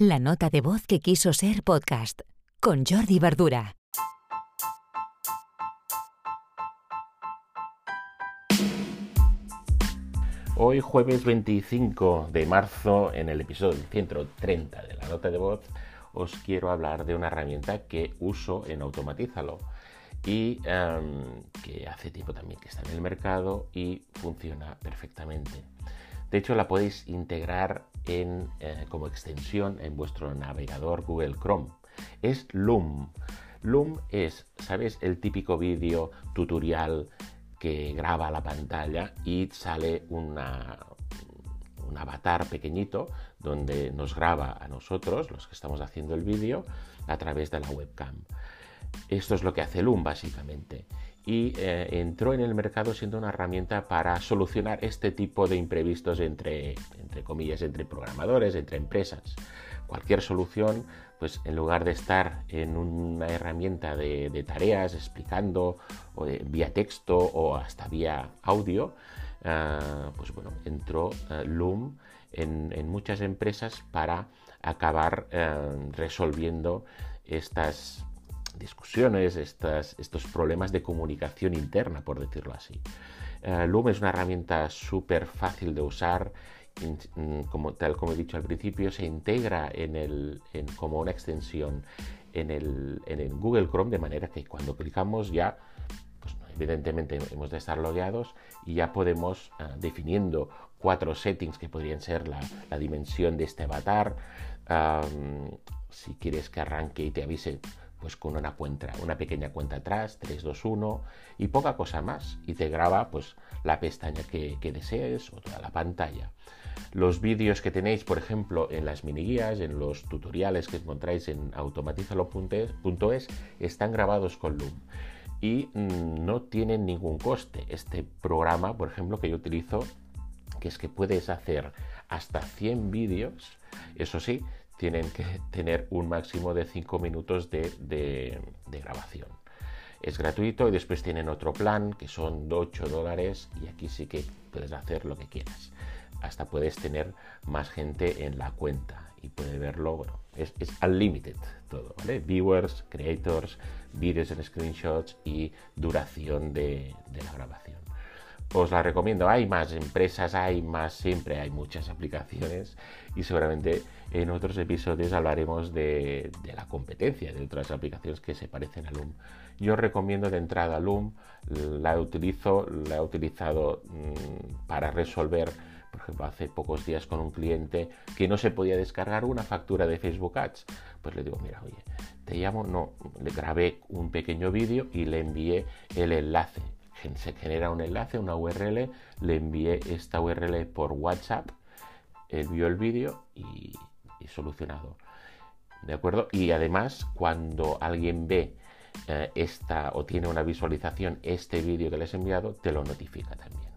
La nota de voz que quiso ser podcast con Jordi Verdura. Hoy jueves 25 de marzo en el episodio 130 de la nota de voz os quiero hablar de una herramienta que uso en Automatízalo y em, que hace tiempo también que está en el mercado y funciona perfectamente. De hecho, la podéis integrar eh, como extensión en vuestro navegador Google Chrome. Es Loom. Loom es, ¿sabes? El típico vídeo tutorial que graba la pantalla y sale una, un avatar pequeñito donde nos graba a nosotros, los que estamos haciendo el vídeo, a través de la webcam. Esto es lo que hace Loom básicamente y eh, entró en el mercado siendo una herramienta para solucionar este tipo de imprevistos entre, entre comillas, entre programadores, entre empresas. Cualquier solución, pues en lugar de estar en una herramienta de, tareas explicando vía texto o hasta vía audio, ah, pues bueno, entró eh, Loom en, en, muchas empresas para acabar eh, resolviendo estas discusiones, estos problemas de comunicación interna, por decirlo así. Eh, Loom es una herramienta súper fácil de usar, mm, tal como he dicho al principio, se integra en el, como una extensión en el, Google Chrome, de manera que cuando clicamos ya, pues, evidentemente hemos de estar logueados y ya podemos, eh, definiendo cuatro settings que podrían ser la, dimensión de este avatar, si quieres que arranque y te avise pues con una cuenta, una pequeña cuenta atrás, 3, 2, 1 y poca cosa más y te graba pues la pestaña que, desees o toda la pantalla. Los vídeos que tenéis, por ejemplo, en las mini guías, en los tutoriales que encontráis en automatizalo.es, están grabados con Loom y mm, no tienen ningún coste. Este programa, por ejemplo, que yo utilizo, que es que puedes hacer hasta 100 vídeos, eso sí, tienen que tener un máximo de 5 minutos de, grabación. Es gratuito y después tienen otro plan que son 8 dólares y aquí sí que puedes hacer lo que quieras. Hasta puedes tener más gente en la cuenta y puede verlo, bueno, es, unlimited todo, ¿vale? Viewers, creators, vídeos en screenshots y duración de la grabación os la recomiendo. Hay más empresas, hay más, siempre hay muchas aplicaciones y seguramente en otros episodios hablaremos de, la competencia de otras aplicaciones que se parecen a Loom. Yo recomiendo de entrada Loom, la utilizo, la he utilizado mm, para resolver, por ejemplo, hace pocos días con un cliente que no se podía descargar una factura de Facebook Ads. Pues le digo, mira, oye, te llamo, no, le grabé un pequeño vídeo y le envié el enlace se genera un enlace, una URL, le envié esta URL por WhatsApp, él vio el vídeo y, solucionado. ¿De acuerdo? Y además, cuando alguien ve eh, esta o tiene una visualización, este vídeo que les he enviado, te lo notifica también.